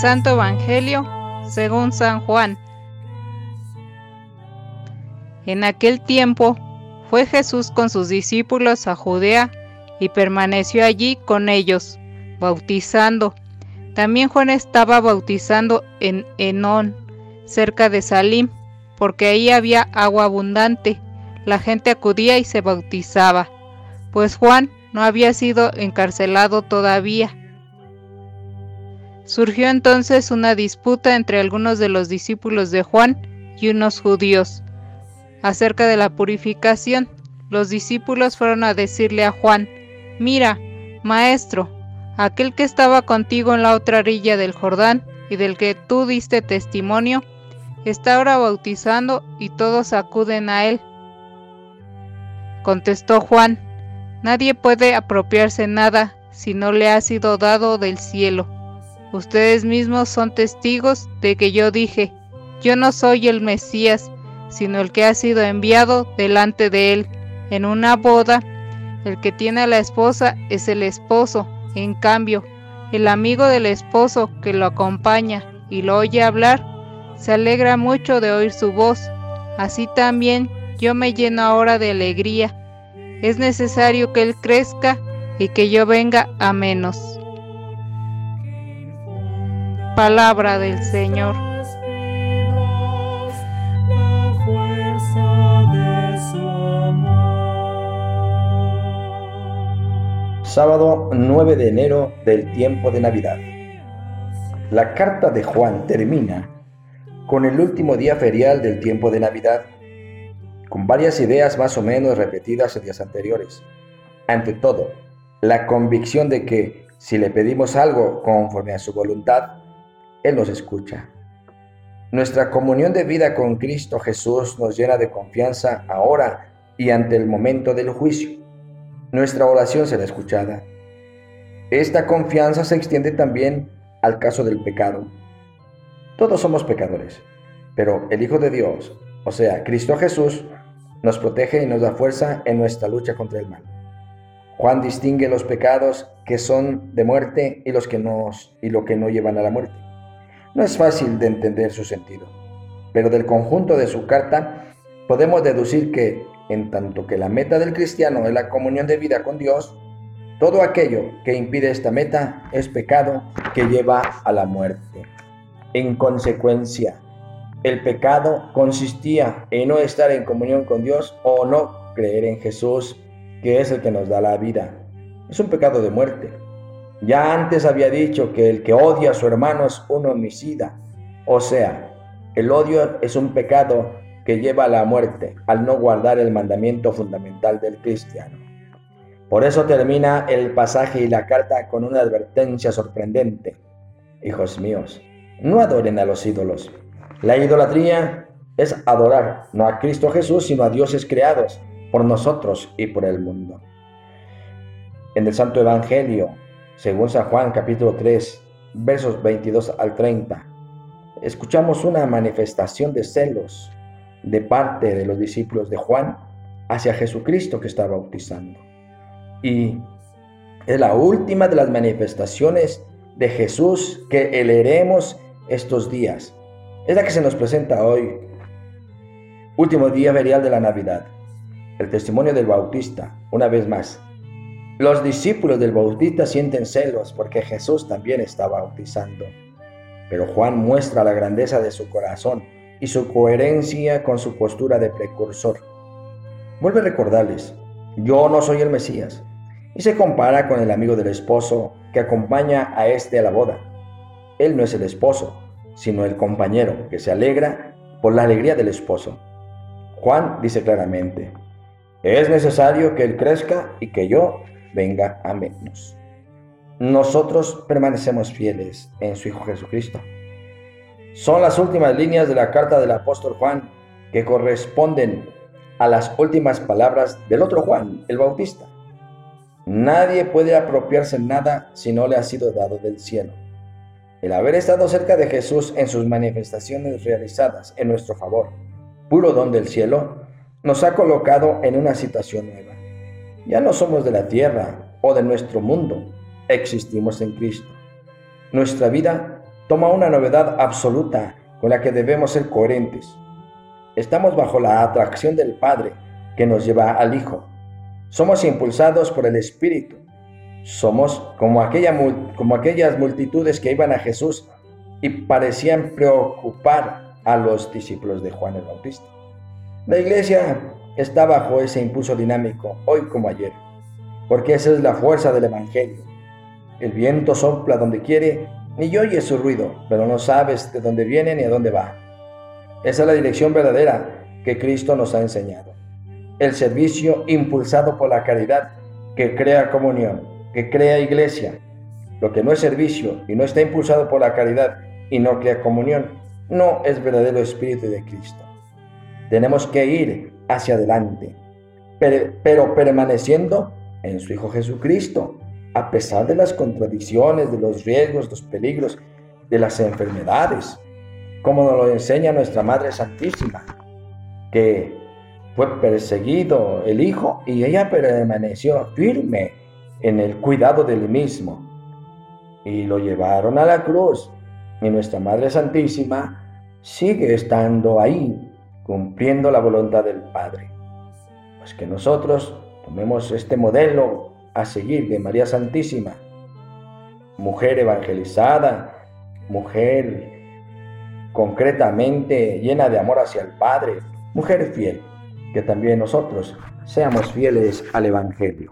Santo Evangelio según San Juan. En aquel tiempo fue Jesús con sus discípulos a Judea y permaneció allí con ellos, bautizando. También Juan estaba bautizando en Enón, cerca de Salim, porque ahí había agua abundante. La gente acudía y se bautizaba, pues Juan no había sido encarcelado todavía. Surgió entonces una disputa entre algunos de los discípulos de Juan y unos judíos acerca de la purificación. Los discípulos fueron a decirle a Juan, Mira, maestro, aquel que estaba contigo en la otra orilla del Jordán y del que tú diste testimonio, está ahora bautizando y todos acuden a él. Contestó Juan, Nadie puede apropiarse nada si no le ha sido dado del cielo. Ustedes mismos son testigos de que yo dije, yo no soy el Mesías, sino el que ha sido enviado delante de él. En una boda, el que tiene a la esposa es el esposo. En cambio, el amigo del esposo que lo acompaña y lo oye hablar, se alegra mucho de oír su voz. Así también yo me lleno ahora de alegría es necesario que Él crezca y que yo venga a menos. Palabra del Señor. Sábado 9 de enero del tiempo de Navidad. La carta de Juan termina con el último día ferial del tiempo de Navidad con varias ideas más o menos repetidas en días anteriores. Ante todo, la convicción de que si le pedimos algo conforme a su voluntad, Él nos escucha. Nuestra comunión de vida con Cristo Jesús nos llena de confianza ahora y ante el momento del juicio. Nuestra oración será escuchada. Esta confianza se extiende también al caso del pecado. Todos somos pecadores, pero el Hijo de Dios, o sea, Cristo Jesús, nos protege y nos da fuerza en nuestra lucha contra el mal. Juan distingue los pecados que son de muerte y los que nos y lo que no llevan a la muerte. No es fácil de entender su sentido, pero del conjunto de su carta podemos deducir que en tanto que la meta del cristiano es la comunión de vida con Dios, todo aquello que impide esta meta es pecado que lleva a la muerte. En consecuencia, el pecado consistía en no estar en comunión con Dios o no creer en Jesús, que es el que nos da la vida. Es un pecado de muerte. Ya antes había dicho que el que odia a su hermano es un homicida. O sea, el odio es un pecado que lleva a la muerte al no guardar el mandamiento fundamental del cristiano. Por eso termina el pasaje y la carta con una advertencia sorprendente. Hijos míos, no adoren a los ídolos la idolatría es adorar no a Cristo Jesús, sino a dioses creados por nosotros y por el mundo. En el Santo Evangelio, según San Juan capítulo 3, versos 22 al 30, escuchamos una manifestación de celos de parte de los discípulos de Juan hacia Jesucristo que está bautizando. Y es la última de las manifestaciones de Jesús que leeremos estos días es la que se nos presenta hoy, último día ferial de la Navidad, el testimonio del Bautista, una vez más. Los discípulos del Bautista sienten celos porque Jesús también está bautizando, pero Juan muestra la grandeza de su corazón y su coherencia con su postura de precursor. Vuelve a recordarles, yo no soy el Mesías, y se compara con el amigo del esposo que acompaña a este a la boda. Él no es el esposo, sino el compañero que se alegra por la alegría del esposo. Juan dice claramente, es necesario que Él crezca y que yo venga a menos. Nosotros permanecemos fieles en su Hijo Jesucristo. Son las últimas líneas de la carta del apóstol Juan que corresponden a las últimas palabras del otro Juan, el Bautista. Nadie puede apropiarse nada si no le ha sido dado del cielo. El haber estado cerca de Jesús en sus manifestaciones realizadas en nuestro favor, puro don del cielo, nos ha colocado en una situación nueva. Ya no somos de la tierra o de nuestro mundo, existimos en Cristo. Nuestra vida toma una novedad absoluta con la que debemos ser coherentes. Estamos bajo la atracción del Padre que nos lleva al Hijo. Somos impulsados por el Espíritu. Somos como, como aquellas multitudes que iban a Jesús y parecían preocupar a los discípulos de Juan el Bautista. La iglesia está bajo ese impulso dinámico, hoy como ayer, porque esa es la fuerza del Evangelio. El viento sopla donde quiere y oyes su ruido, pero no sabes de dónde viene ni a dónde va. Esa es la dirección verdadera que Cristo nos ha enseñado. El servicio impulsado por la caridad que crea comunión, que crea iglesia. Lo que no es servicio y no está impulsado por la caridad y no crea comunión, no es verdadero espíritu de Cristo. Tenemos que ir hacia adelante, pero, permaneciendo en su Hijo Jesucristo, a pesar de las contradicciones, de los riesgos, los peligros, de las enfermedades, como nos lo enseña nuestra Madre Santísima, que fue perseguido el Hijo y ella permaneció firme en el cuidado del mismo. Y lo llevaron a la cruz. Y nuestra Madre Santísima sigue estando ahí cumpliendo la voluntad del Padre. Pues que nosotros tomemos este modelo a seguir de María Santísima, mujer evangelizada, mujer concretamente llena de amor hacia el Padre, mujer fiel, que también nosotros seamos fieles al Evangelio.